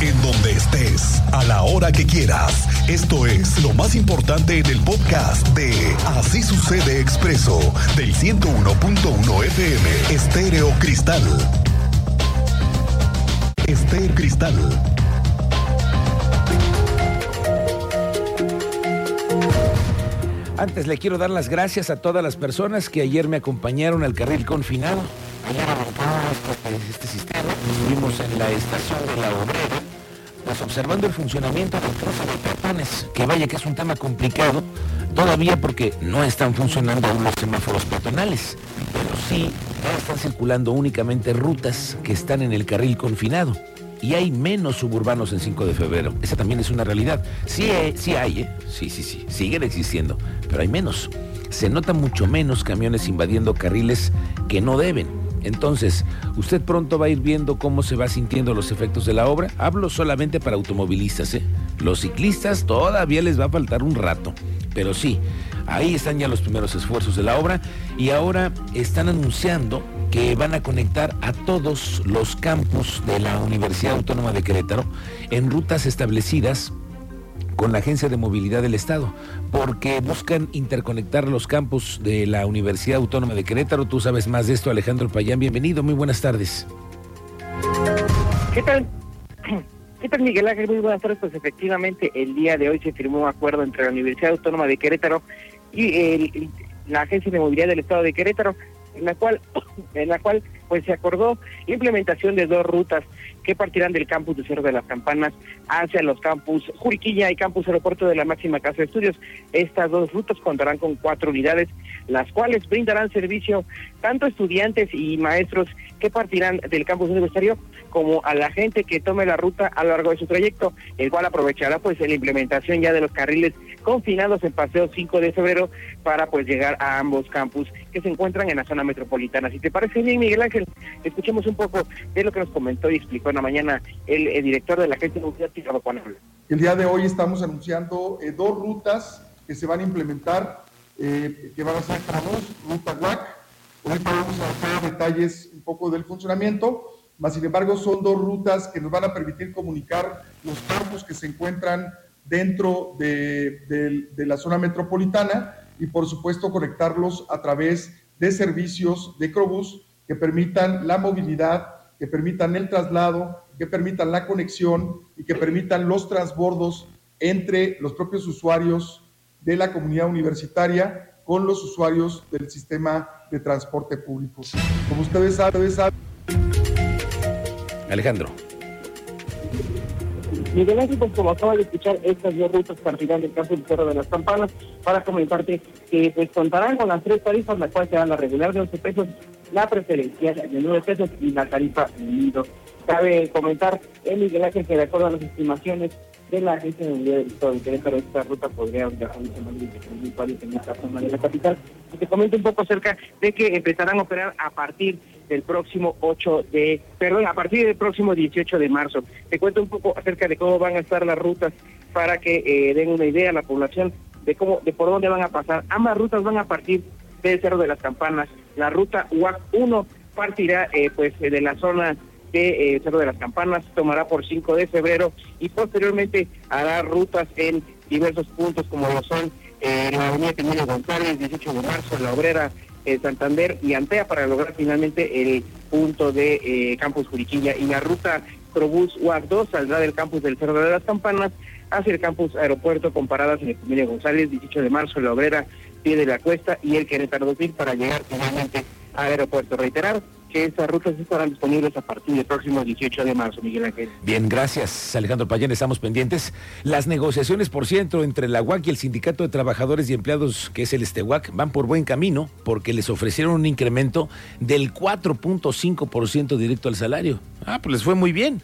en donde estés, a la hora que quieras. Esto es lo más importante en el podcast de Así sucede expreso del 101.1 FM Estéreo Cristal. Estéreo Cristal. Antes le quiero dar las gracias a todas las personas que ayer me acompañaron al carril confinado. Ayer arrancamos este, sistema, estuvimos en la estación de la obrera, pues observando el funcionamiento del cruce de peatones, que vaya que es un tema complicado, todavía porque no están funcionando los semáforos peatonales, pero sí ya están circulando únicamente rutas que están en el carril confinado y hay menos suburbanos en 5 de febrero. Esa también es una realidad. Sí, eh, sí hay, ¿eh? Sí, sí, sí. Siguen existiendo, pero hay menos. Se nota mucho menos camiones invadiendo carriles que no deben. Entonces, usted pronto va a ir viendo cómo se va sintiendo los efectos de la obra. Hablo solamente para automovilistas, ¿eh? Los ciclistas todavía les va a faltar un rato. Pero sí, ahí están ya los primeros esfuerzos de la obra y ahora están anunciando que van a conectar a todos los campus de la Universidad Autónoma de Querétaro en rutas establecidas con la Agencia de Movilidad del Estado, porque buscan interconectar los campus de la Universidad Autónoma de Querétaro. Tú sabes más de esto, Alejandro Payán. Bienvenido, muy buenas tardes. ¿Qué tal? ¿Qué tal, Miguel Ángel? Muy buenas tardes. Pues efectivamente, el día de hoy se firmó un acuerdo entre la Universidad Autónoma de Querétaro y el, la Agencia de Movilidad del Estado de Querétaro, en la cual, en la cual pues se acordó implementación de dos rutas que partirán del campus de Cerro de las Campanas hacia los campus Juriquilla y campus Aeropuerto de la Máxima Casa de Estudios. Estas dos rutas contarán con cuatro unidades, las cuales brindarán servicio tanto a estudiantes y maestros que partirán del campus universitario como a la gente que tome la ruta a lo largo de su trayecto, el cual aprovechará pues la implementación ya de los carriles confinados en Paseo 5 de Febrero para pues llegar a ambos campus que se encuentran en la zona metropolitana. Si te parece bien, Miguel Ángel, escuchemos un poco de lo que nos comentó y explicó en la mañana el, director de la Agencia de Movilidad, Juan El día de hoy estamos anunciando eh, dos rutas que se van a implementar, eh, que van a ser tramos, ruta WAC. Ahorita vamos a hacer detalles un poco del funcionamiento, mas sin embargo son dos rutas que nos van a permitir comunicar los campus que se encuentran dentro de, la zona metropolitana y por supuesto conectarlos a través de servicios de Crobus que permitan la movilidad, que permitan el traslado, que permitan la conexión y que permitan los transbordos entre los propios usuarios de la comunidad universitaria con los usuarios del sistema de transporte público. Como ustedes saben, Alejandro. Miguel Ángel, pues como acaba de escuchar, estas dos rutas partirán del caso del Cerro de las Campanas para comentarte que pues contarán con las tres tarifas, la cual será la regular de 11 pesos, la preferencial de 9 pesos y la tarifa unido. Cabe comentar, eh, Miguel Ángel, que de acuerdo a las estimaciones de la Agencia de Movilidad del Estado de Querétaro, esta ruta podría viajar más de en esta zona de la capital. Y te comento un poco acerca de que empezarán a operar a partir del próximo 8 de, perdón, a partir del próximo 18 de marzo. Te cuento un poco acerca de cómo van a estar las rutas para que eh, den una idea a la población de cómo, de por dónde van a pasar. Ambas rutas van a partir del Cerro de las Campanas. La ruta UAC 1 partirá eh, pues de la zona de eh, Cerro de las Campanas, tomará por 5 de febrero y posteriormente hará rutas en diversos puntos como lo son eh, la avenida Camilo González, 18 de marzo, La Obrera, eh, Santander y Antea para lograr finalmente el punto de Campus Juriquilla. Y la ruta Probús UAC 2 saldrá del campus del Cerro de las Campanas hacia el campus Aeropuerto con paradas en el Camilo González, 18 de marzo, La Obrera, Pie de la Cuesta y el Querétaro 2000 para llegar finalmente al aeropuerto. Reiterar que estas rutas estarán disponibles a partir del próximo 18 de marzo, Miguel Ángel. Bien, gracias, Alejandro Payán. Estamos pendientes. Las negociaciones, por ciento, entre la UAC y el Sindicato de Trabajadores y Empleados, que es el Estehuac, van por buen camino porque les ofrecieron un incremento del 4.5% directo al salario. Ah, pues les fue muy bien.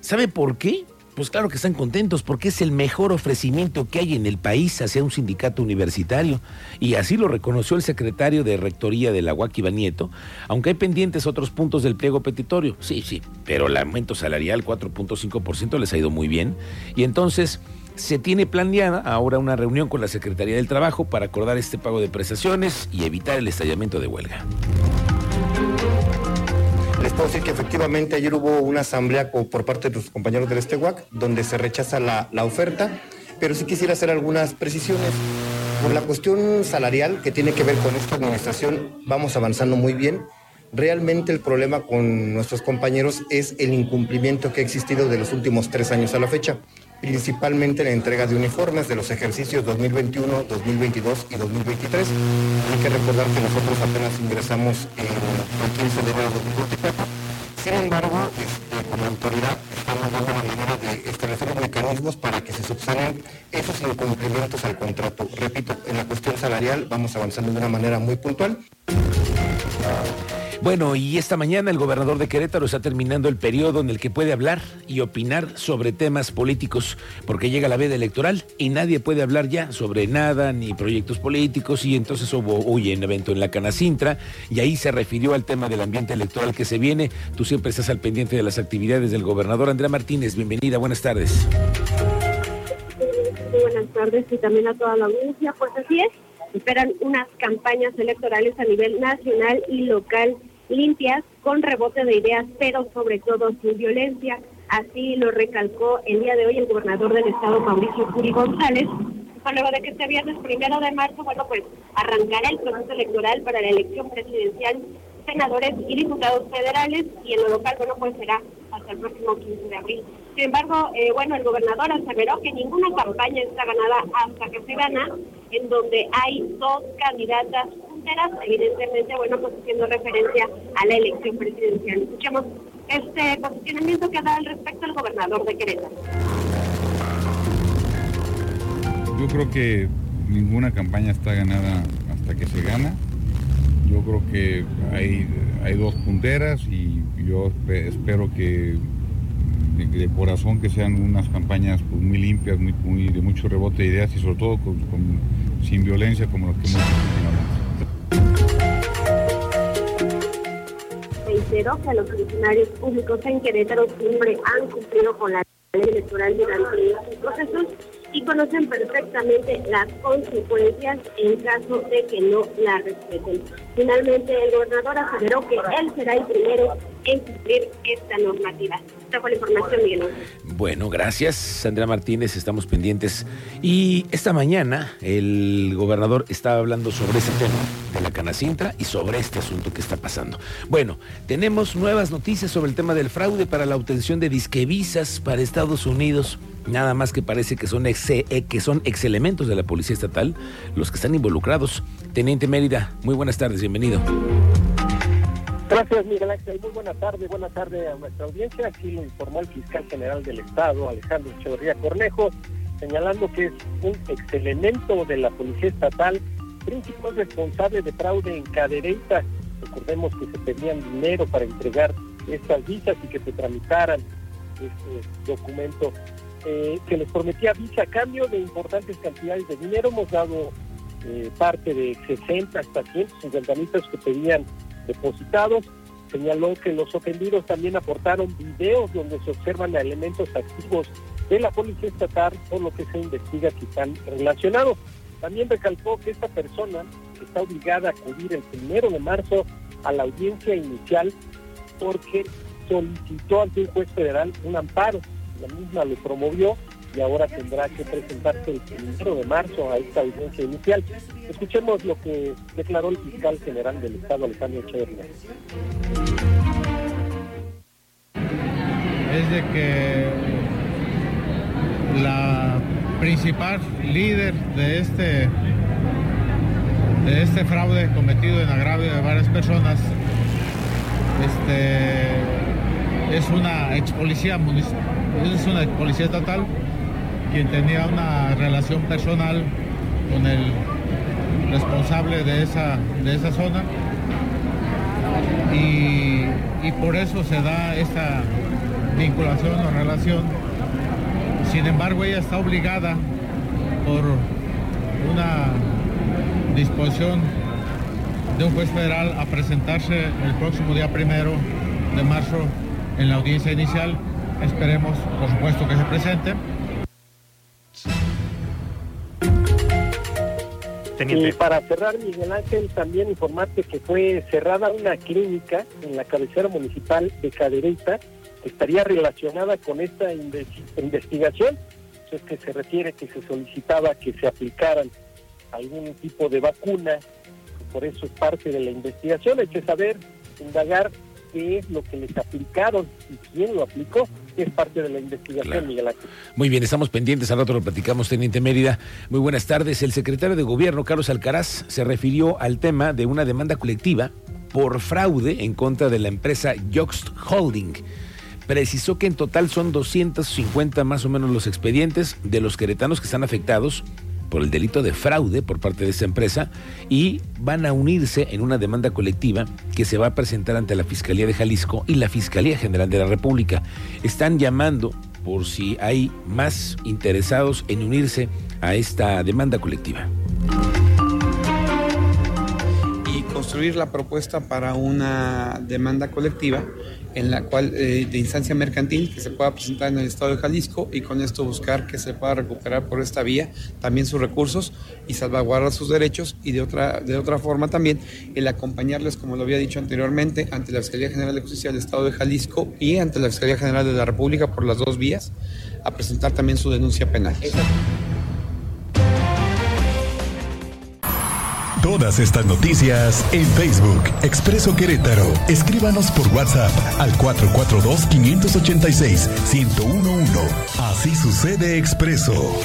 ¿Sabe por qué? Pues claro que están contentos porque es el mejor ofrecimiento que hay en el país hacia un sindicato universitario. Y así lo reconoció el secretario de Rectoría de la UAC, Nieto, aunque hay pendientes otros puntos del pliego petitorio. Sí, sí, pero el aumento salarial 4.5% les ha ido muy bien. Y entonces se tiene planeada ahora una reunión con la Secretaría del Trabajo para acordar este pago de prestaciones y evitar el estallamiento de huelga. Puedo decir que efectivamente ayer hubo una asamblea por parte de los compañeros del Estehuac donde se rechaza la, la oferta, pero sí quisiera hacer algunas precisiones. Por la cuestión salarial que tiene que ver con esta administración, vamos avanzando muy bien. Realmente el problema con nuestros compañeros es el incumplimiento que ha existido de los últimos tres años a la fecha, principalmente la entrega de uniformes de los ejercicios 2021, 2022 y 2023. Hay que recordar que nosotros apenas ingresamos en el 15 de enero de 2024. Sin embargo, este, como autoridad estamos dando la manera de establecer mecanismos para que se subsanen esos incumplimientos al contrato. Repito, en la cuestión salarial vamos avanzando de una manera muy puntual. Bueno, y esta mañana el gobernador de Querétaro está terminando el periodo en el que puede hablar y opinar sobre temas políticos, porque llega la veda electoral y nadie puede hablar ya sobre nada, ni proyectos políticos, y entonces hubo hoy un evento en la Canacintra, y ahí se refirió al tema del ambiente electoral que se viene. Tú siempre estás al pendiente de las actividades del gobernador Andrea Martínez. Bienvenida, buenas tardes. Buenas tardes y también a toda la audiencia. Pues así es, esperan unas campañas electorales a nivel nacional y local limpias, con rebote de ideas, pero sobre todo sin violencia. Así lo recalcó el día de hoy el gobernador del estado, Mauricio Curi González, luego de que este viernes primero de marzo, bueno, pues arrancará el proceso electoral para la elección presidencial, senadores y diputados federales, y en lo local, bueno, pues será hasta el próximo 15 de abril. Sin embargo, eh, bueno, el gobernador aseveró que ninguna campaña está ganada hasta que se gana, en donde hay dos candidatas evidentemente, bueno, pues haciendo referencia a la elección presidencial. Escuchemos este posicionamiento que da al respecto el gobernador de Querétaro. Yo creo que ninguna campaña está ganada hasta que se gana. Yo creo que hay, hay dos punteras y yo espero que de, corazón que sean unas campañas pues, muy limpias, muy, muy, de mucho rebote de ideas y sobre todo con, sin violencia como lo que hemos visto Reitero que los funcionarios públicos en Querétaro siempre han cumplido con la ley electoral durante estos procesos y conocen perfectamente las consecuencias en caso de que no la respeten. Finalmente, el gobernador aseguró que él será el primero en cumplir esta normativa. La información. Bueno, gracias, Sandra Martínez. Estamos pendientes. Y esta mañana el gobernador estaba hablando sobre ese tema de la Canacintra y sobre este asunto que está pasando. Bueno, tenemos nuevas noticias sobre el tema del fraude para la obtención de disquevisas para Estados Unidos. Nada más que parece que son, ex, eh, que son ex elementos de la Policía Estatal los que están involucrados. Teniente Mérida, muy buenas tardes, bienvenido. Gracias, Miguel Ángel. Muy buena tarde, buena tarde a nuestra audiencia. Aquí lo informó el fiscal general del Estado, Alejandro Echeverría Cornejo, señalando que es un ex elemento de la Policía Estatal, principal responsable de fraude en Cadereyta. Recordemos que se pedían dinero para entregar estas visas y que se tramitaran este documento eh, que les prometía visa a cambio de importantes cantidades de dinero. Hemos dado eh, parte de 60 hasta 150 mil pesos que pedían depositados. Señaló que los ofendidos también aportaron videos donde se observan elementos activos de la Policía Estatal, por lo que se investiga que están relacionados. También recalcó que esta persona está obligada a acudir el primero de marzo a la audiencia inicial porque solicitó ante un juez federal un amparo la misma lo promovió y ahora tendrá que presentarse el primero de marzo a esta audiencia inicial. Escuchemos lo que declaró el fiscal general del Estado, Alejandro Echeverría. Es de que la principal líder de este de este fraude cometido en agravio de varias personas este es una ex policía municipal es una policía estatal quien tenía una relación personal con el responsable de esa, de esa zona y, y por eso se da esta vinculación o relación. Sin embargo, ella está obligada por una disposición de un juez federal a presentarse el próximo día primero de marzo en la audiencia inicial Esperemos, por supuesto, que se presente. Y para cerrar, Miguel Ángel, también informarte que fue cerrada una clínica en la cabecera municipal de Cadereyta que estaría relacionada con esta investigación. Es que se refiere que se solicitaba que se aplicaran algún tipo de vacuna, por eso es parte de la investigación. Hay saber, indagar qué es lo que les aplicaron y quién lo aplicó, es parte de la investigación, Miguel Ángel. Muy bien, estamos pendientes, al rato lo platicamos, Teniente Mérida. Muy buenas tardes. El secretario de Gobierno, Carlos Alcaraz, se refirió al tema de una demanda colectiva por fraude en contra de la empresa Yoxt Holding. Precisó que en total son 250 más o menos los expedientes de los queretanos que están afectados por el delito de fraude por parte de esa empresa y van a unirse en una demanda colectiva que se va a presentar ante la Fiscalía de Jalisco y la Fiscalía General de la República. Están llamando por si hay más interesados en unirse a esta demanda colectiva construir la propuesta para una demanda colectiva en la cual eh, de instancia mercantil que se pueda presentar en el estado de Jalisco y con esto buscar que se pueda recuperar por esta vía también sus recursos y salvaguardar sus derechos y de otra de otra forma también el acompañarles como lo había dicho anteriormente ante la Fiscalía General de Justicia del estado de Jalisco y ante la Fiscalía General de la República por las dos vías a presentar también su denuncia penal. Todas estas noticias en Facebook, Expreso Querétaro. Escríbanos por WhatsApp al 442-586-1011. Así sucede Expreso.